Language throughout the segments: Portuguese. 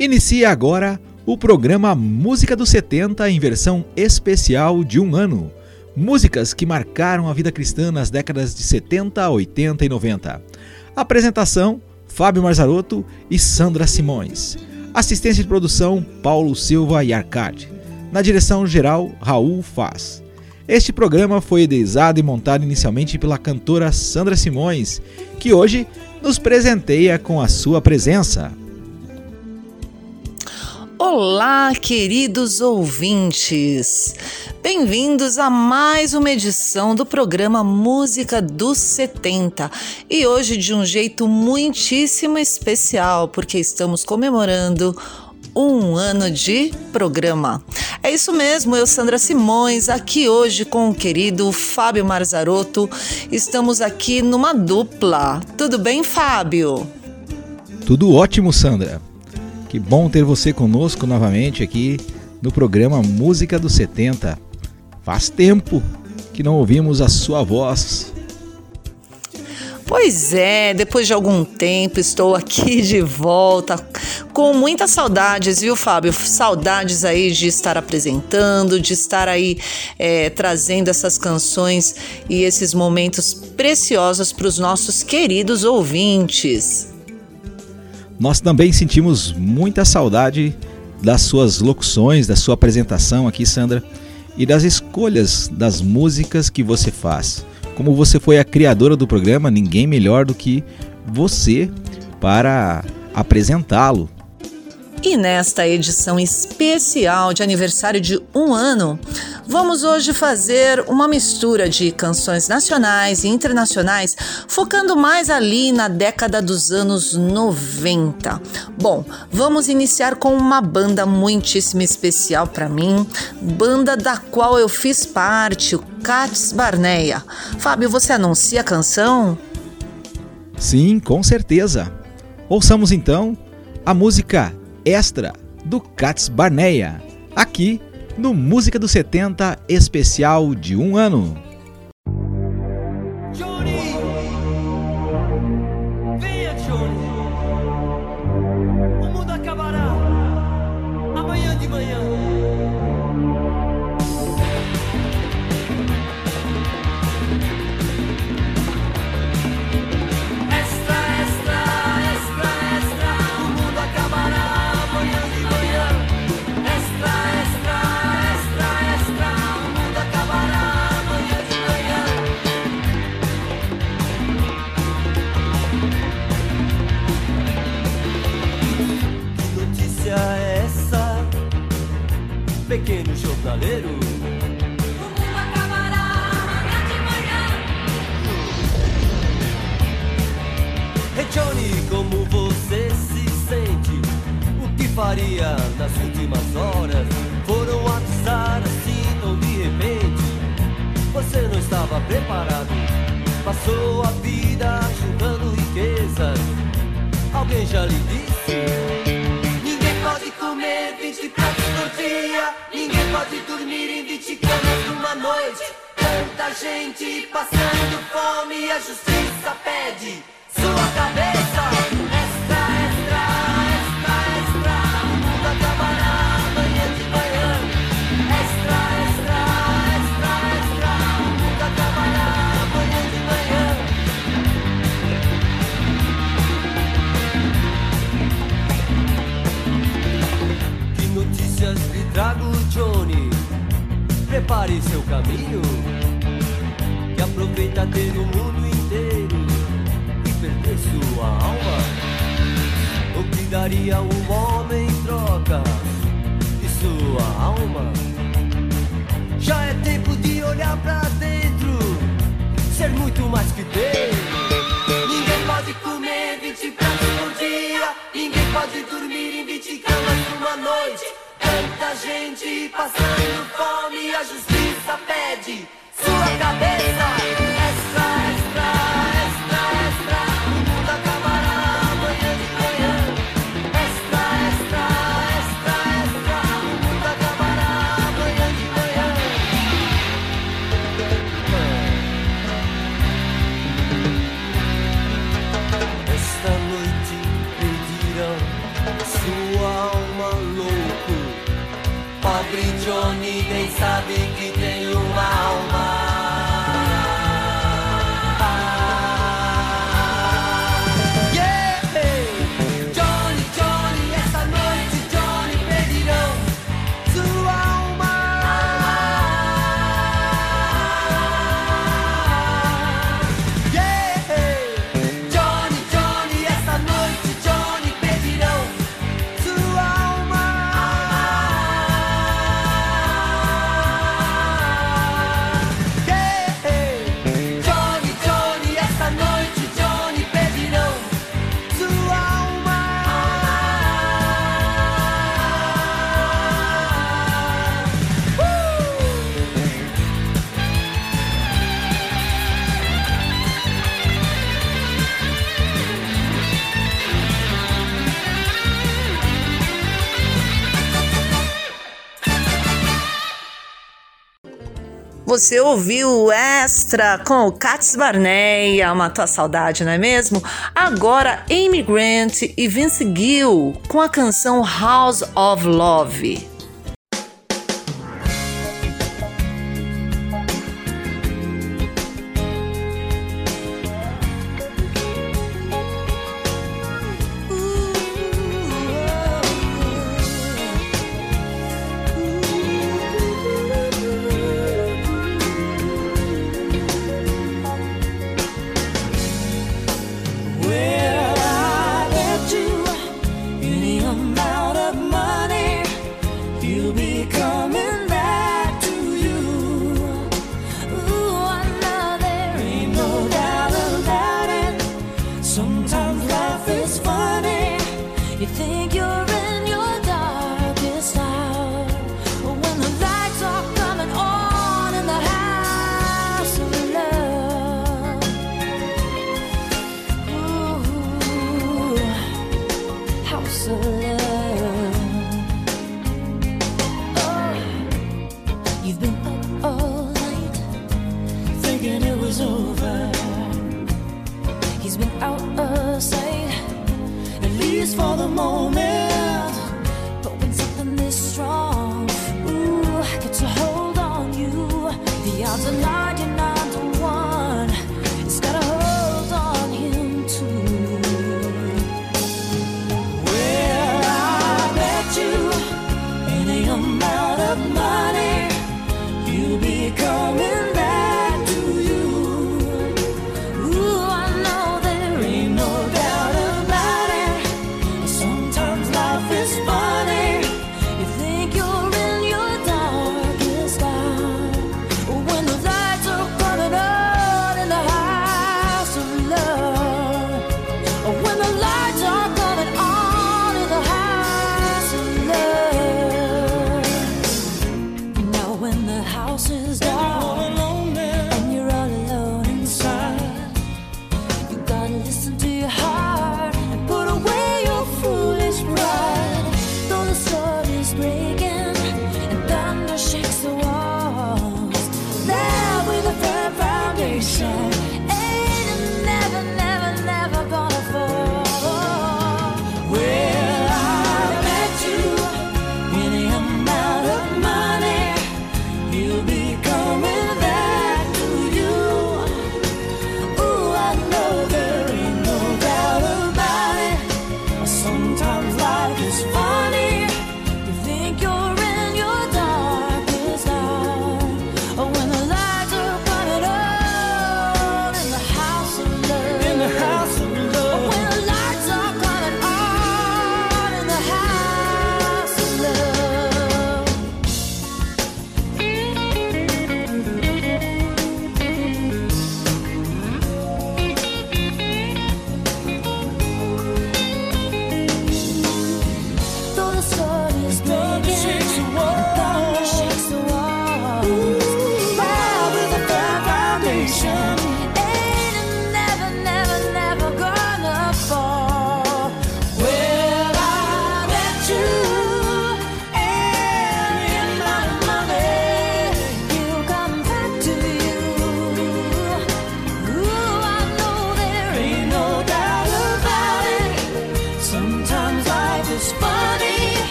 Inicia agora o programa Música dos 70 em versão especial de um ano. Músicas que marcaram a vida cristã nas décadas de 70, 80 e 90. Apresentação: Fábio Marzarotto e Sandra Simões. Assistência de produção: Paulo Silva e Arcade. Na direção geral, Raul Faz. Este programa foi idealizado e montado inicialmente pela cantora Sandra Simões, que hoje nos presenteia com a sua presença. Olá, queridos ouvintes! Bem-vindos a mais uma edição do programa Música dos 70 e hoje de um jeito muitíssimo especial, porque estamos comemorando um ano de programa. É isso mesmo, eu, Sandra Simões, aqui hoje com o querido Fábio Marzarotto. Estamos aqui numa dupla. Tudo bem, Fábio? Tudo ótimo, Sandra. Que bom ter você conosco novamente aqui no programa Música dos 70. Faz tempo que não ouvimos a sua voz. Pois é, depois de algum tempo estou aqui de volta com muitas saudades, viu, Fábio? Saudades aí de estar apresentando, de estar aí é, trazendo essas canções e esses momentos preciosos para os nossos queridos ouvintes. Nós também sentimos muita saudade das suas locuções, da sua apresentação aqui, Sandra, e das escolhas das músicas que você faz. Como você foi a criadora do programa, ninguém melhor do que você para apresentá-lo. E nesta edição especial de aniversário de um ano, vamos hoje fazer uma mistura de canções nacionais e internacionais, focando mais ali na década dos anos 90. Bom, vamos iniciar com uma banda muitíssimo especial para mim, banda da qual eu fiz parte, o Cats Barneia. Fábio, você anuncia a canção? Sim, com certeza. Ouçamos então a música extra do Cats Barneia, aqui no Música dos 70 especial de um ano. Prepare seu caminho. Que aproveita ter o mundo inteiro e perder sua alma. O que daria um homem em troca de sua alma? Já é tempo de olhar pra dentro, ser muito mais que ter. Ninguém pode comer 20 pratos por dia, ninguém pode dormir em 20 camas numa noite. Tanta gente passando fome, a justiça pede sua cabeça. Você ouviu o Extra com o Cats Barney, matou a saudade, não é mesmo? Agora Amy Grant e Vince Gill com a canção House of Love.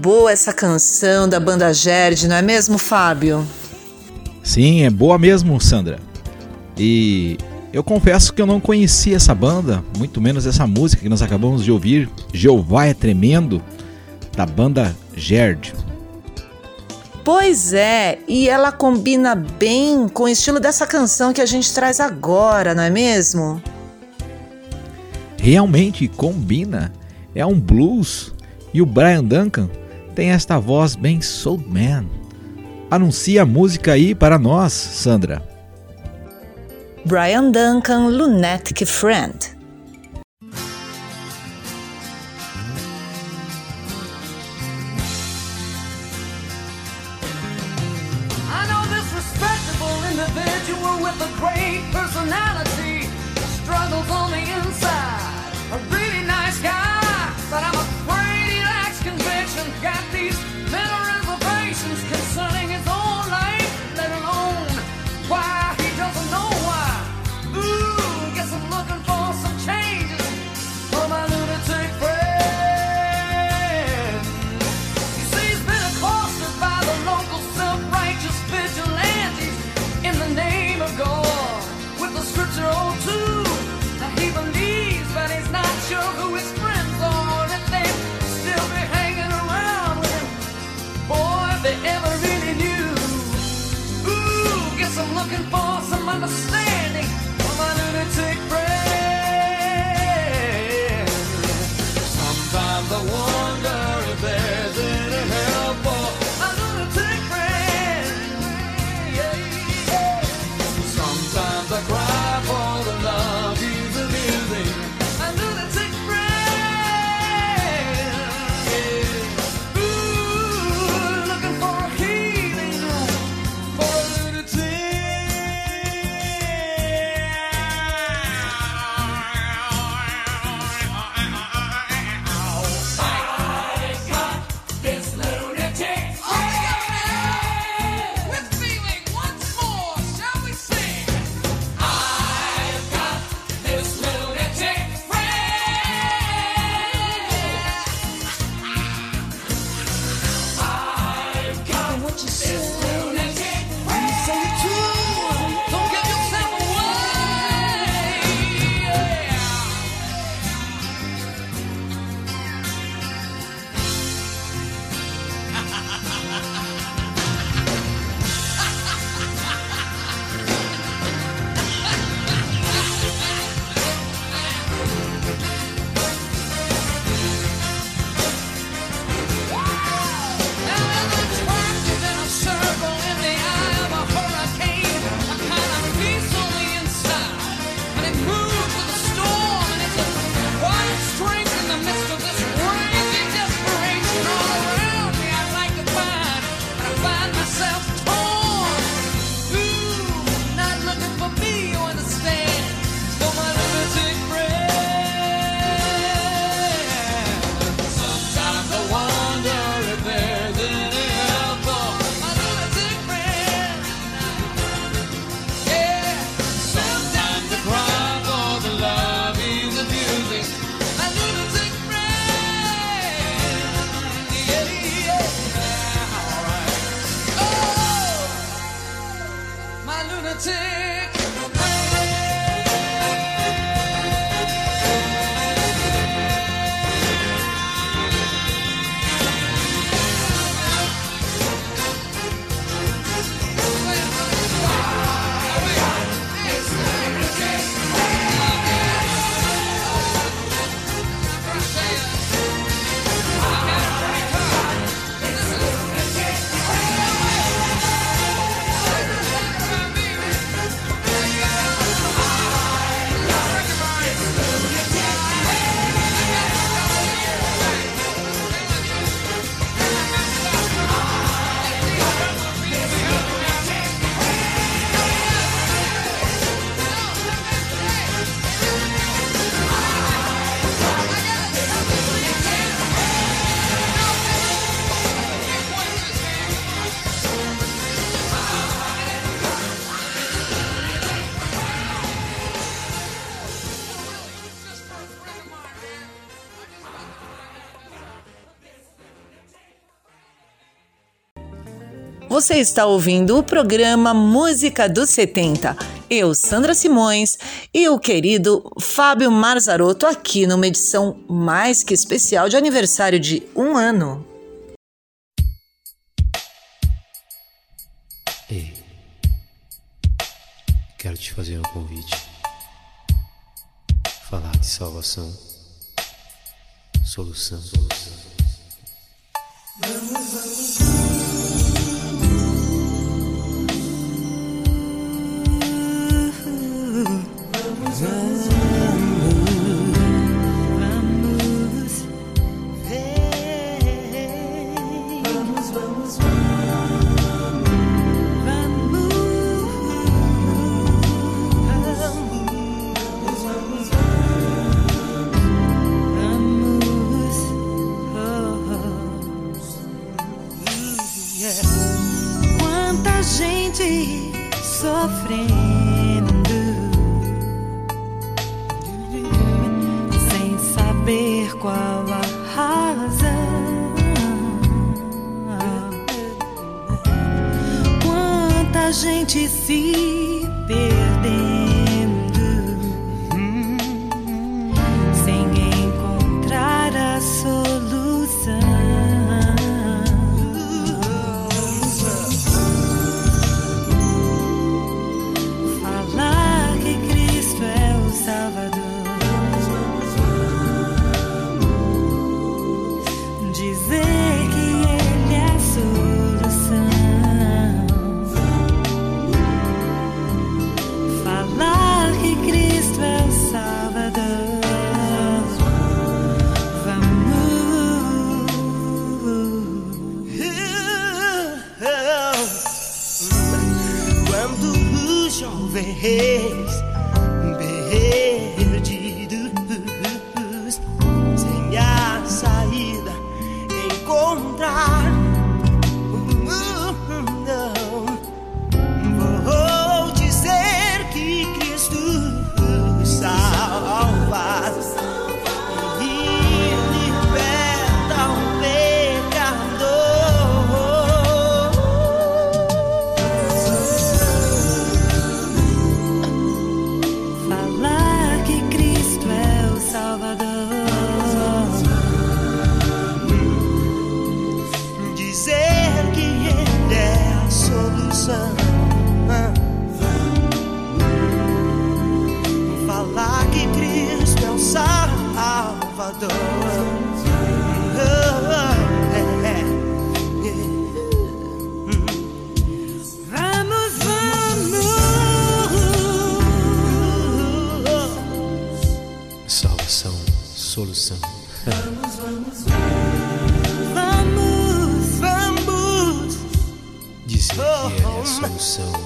Boa essa canção da banda Gerd, não é mesmo, Fábio? Sim, é boa mesmo, Sandra. E eu confesso que eu não conhecia essa banda, muito menos essa música que nós acabamos de ouvir, Jeová é Tremendo, da banda Gerd. Pois é, e ela combina bem com o estilo dessa canção que a gente traz agora, não é mesmo? Realmente combina. É um blues e o Brian Duncan tem esta voz bem soul man. Anuncia a música aí para nós, Sandra. Brian Duncan Lunatic Friend. Você está ouvindo o programa Música dos 70. Eu, Sandra Simões, e o querido Fábio Marzarotto aqui numa edição mais que especial de aniversário de um ano. Ei, quero te fazer um convite. Falar de salvação, solução. solução. Vamos, vamos. encontrar. Que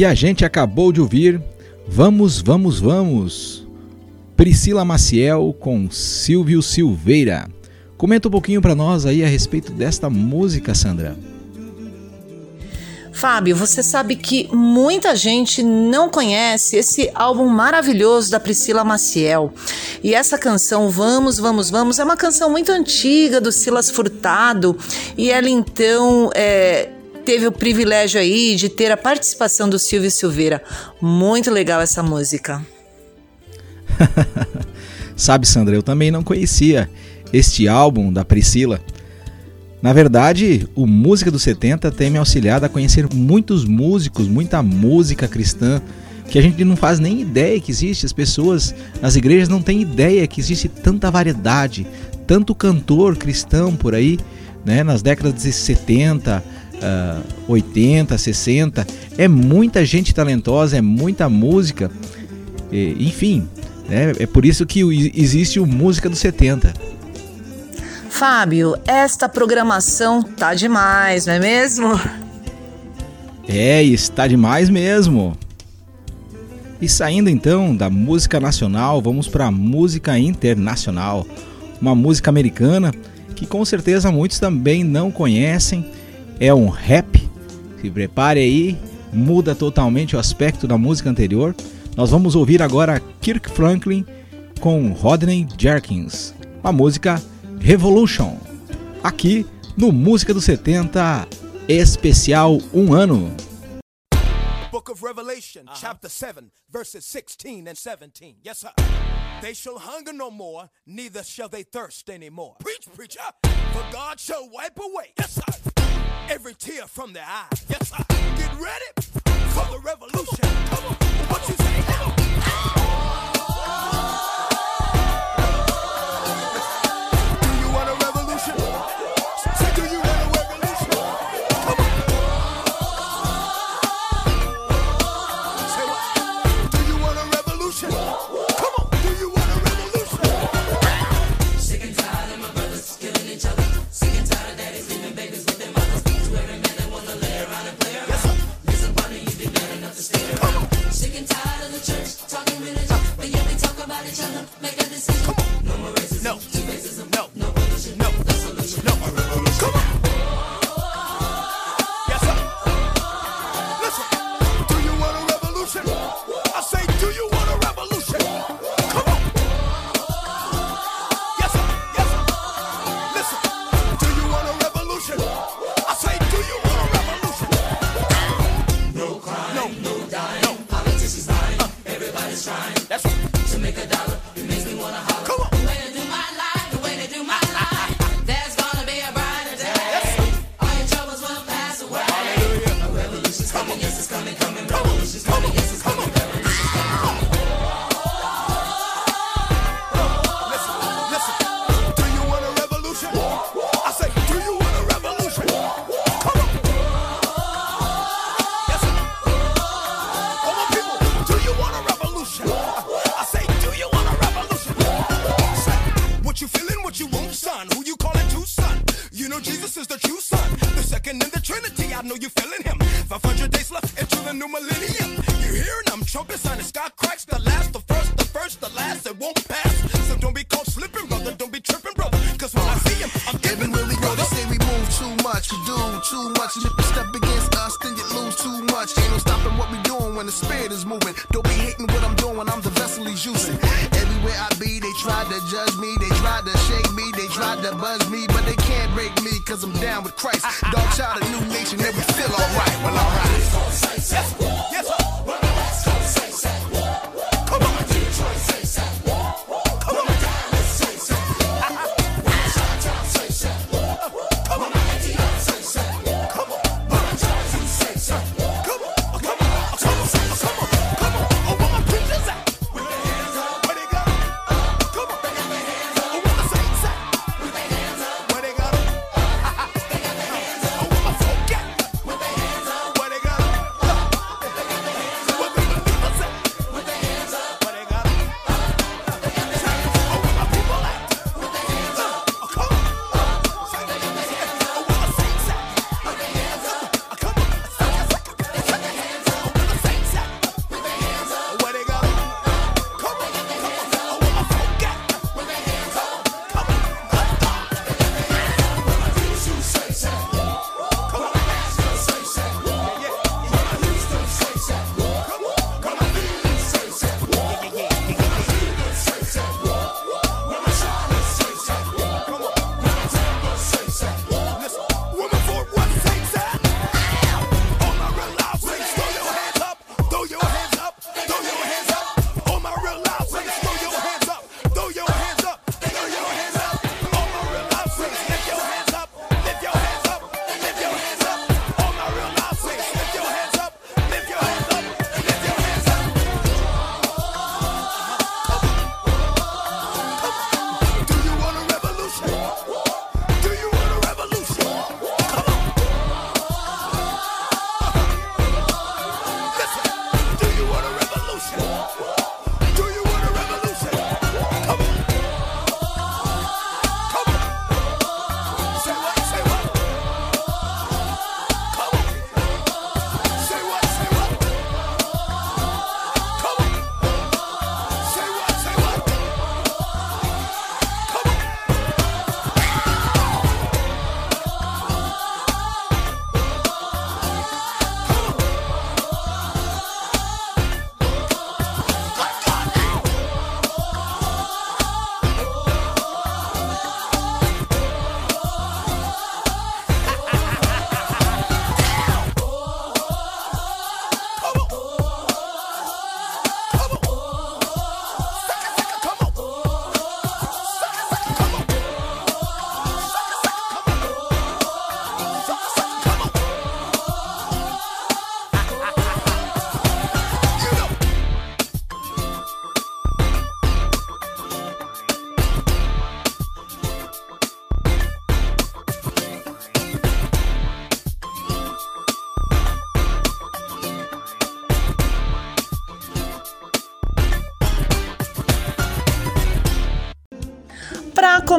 E a gente acabou de ouvir Vamos, Vamos, Vamos, Priscila Maciel com Silvio Silveira. Comenta um pouquinho para nós aí a respeito desta música, Sandra. Fábio, você sabe que muita gente não conhece esse álbum maravilhoso da Priscila Maciel. E essa canção, Vamos, Vamos, Vamos, é uma canção muito antiga do Silas Furtado. E ela então é, teve o privilégio aí de ter a participação do Silvio Silveira. Muito legal essa música. Sabe, Sandra, eu também não conhecia este álbum da Priscila. Na verdade, o Música dos 70 tem me auxiliado a conhecer muitos músicos, muita música cristã, que a gente não faz nem ideia que existe. As pessoas nas igrejas não têm ideia que existe tanta variedade, tanto cantor cristão por aí, né? Nas décadas de 70, uh, 80, 60. É muita gente talentosa, é muita música. E, enfim, né? é por isso que existe o Música dos 70. Fábio, esta programação tá demais, não é mesmo? É, está demais mesmo. E saindo então da música nacional, vamos para a música internacional. Uma música americana que com certeza muitos também não conhecem. É um rap. Se prepare aí, muda totalmente o aspecto da música anterior. Nós vamos ouvir agora Kirk Franklin com Rodney Jerkins. Uma música Revolution. Aqui no Música dos 70, especial um ano. Book of Revelation, uh -huh. chapter 7, verses 16 and 17. Yes, sir. They shall hunger no more, neither shall they thirst anymore. Preach, preacher. For God shall wipe away, yes, sir, every tear from their eye. Yes, sir. Get ready for the revolution. Come on.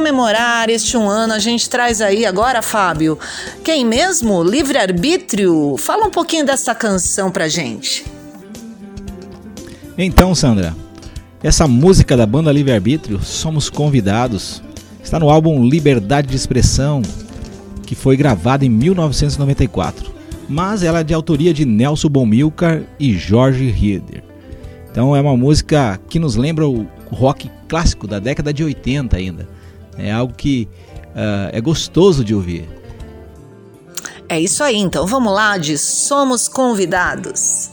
Comemorar este um ano, a gente traz aí agora, Fábio, quem mesmo? Livre Arbítrio. Fala um pouquinho dessa canção pra gente. Então, Sandra, essa música da banda Livre Arbítrio, Somos Convidados, está no álbum Liberdade de Expressão, que foi gravado em 1994, mas ela é de autoria de Nelson Bomilcar e Jorge Rieder. Então é uma música que nos lembra o rock clássico da década de 80 ainda. É algo que uh, é gostoso de ouvir. É isso aí, então vamos lá de Somos Convidados.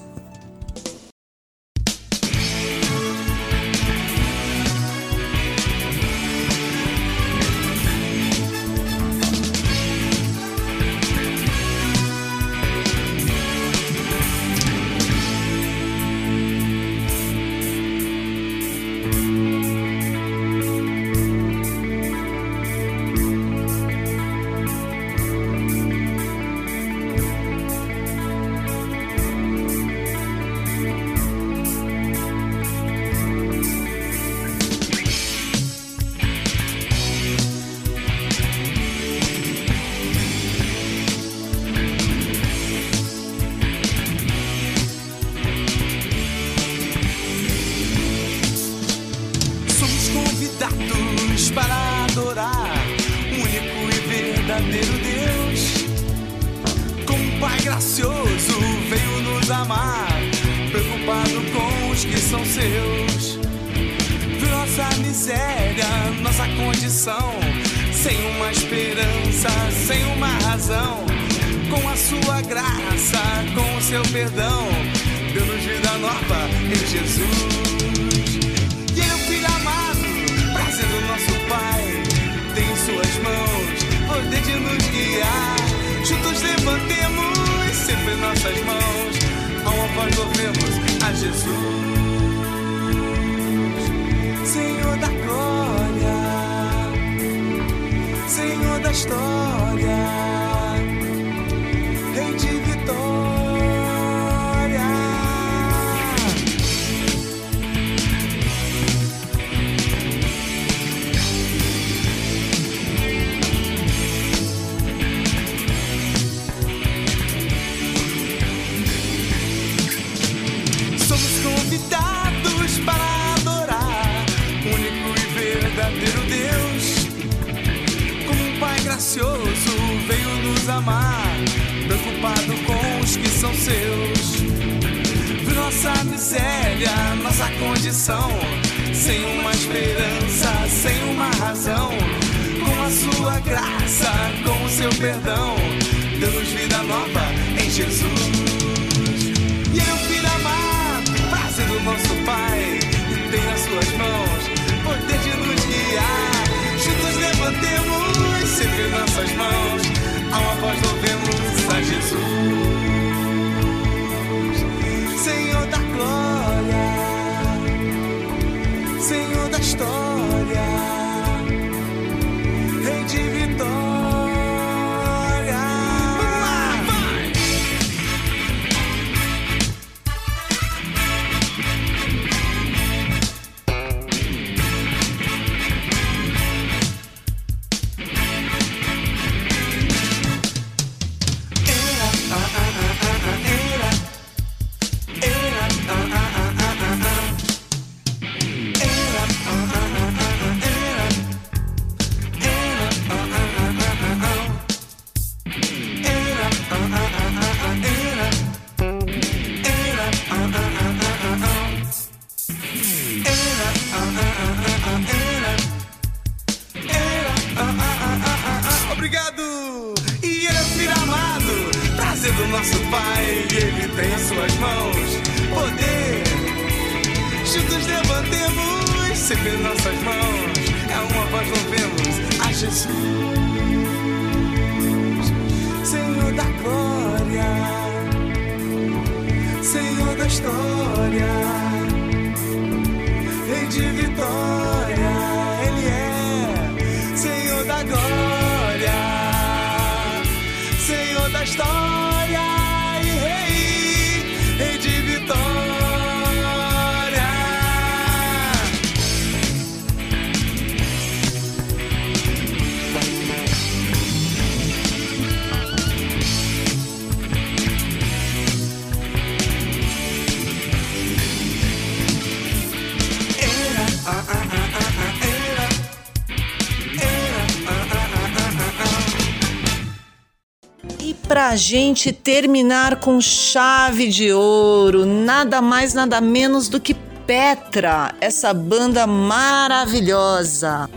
Pra gente terminar com chave de ouro, nada mais, nada menos do que Petra, essa banda maravilhosa.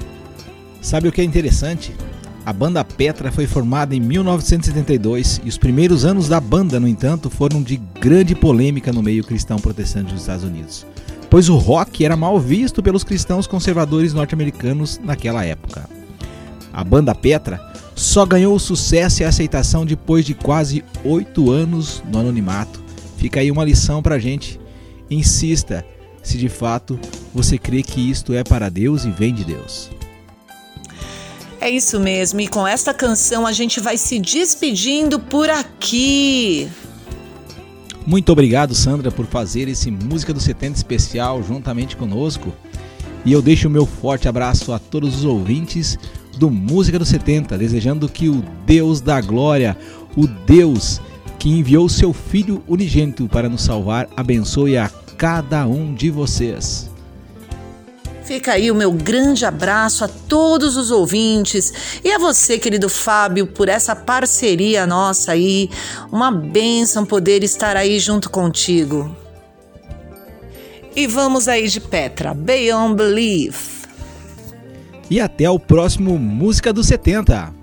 Sabe o que é interessante? A banda Petra foi formada em 1972 e os primeiros anos da banda, no entanto, foram de grande polêmica no meio cristão protestante dos Estados Unidos, pois o rock era mal visto pelos cristãos conservadores norte-americanos naquela época. A banda Petra só ganhou sucesso e aceitação depois de quase oito anos no anonimato. Fica aí uma lição pra gente. Insista se de fato você crê que isto é para Deus e vem de Deus. É isso mesmo, e com esta canção a gente vai se despedindo por aqui. Muito obrigado, Sandra, por fazer esse Música do 70 especial juntamente conosco. E eu deixo o meu forte abraço a todos os ouvintes do Música do 70, desejando que o Deus da glória, o Deus que enviou seu Filho unigênito para nos salvar, abençoe a cada um de vocês. Fica aí o meu grande abraço a todos os ouvintes e a você, querido Fábio, por essa parceria nossa aí. Uma bênção poder estar aí junto contigo. E vamos aí de Petra, Beyond Belief. E até o próximo Música dos 70.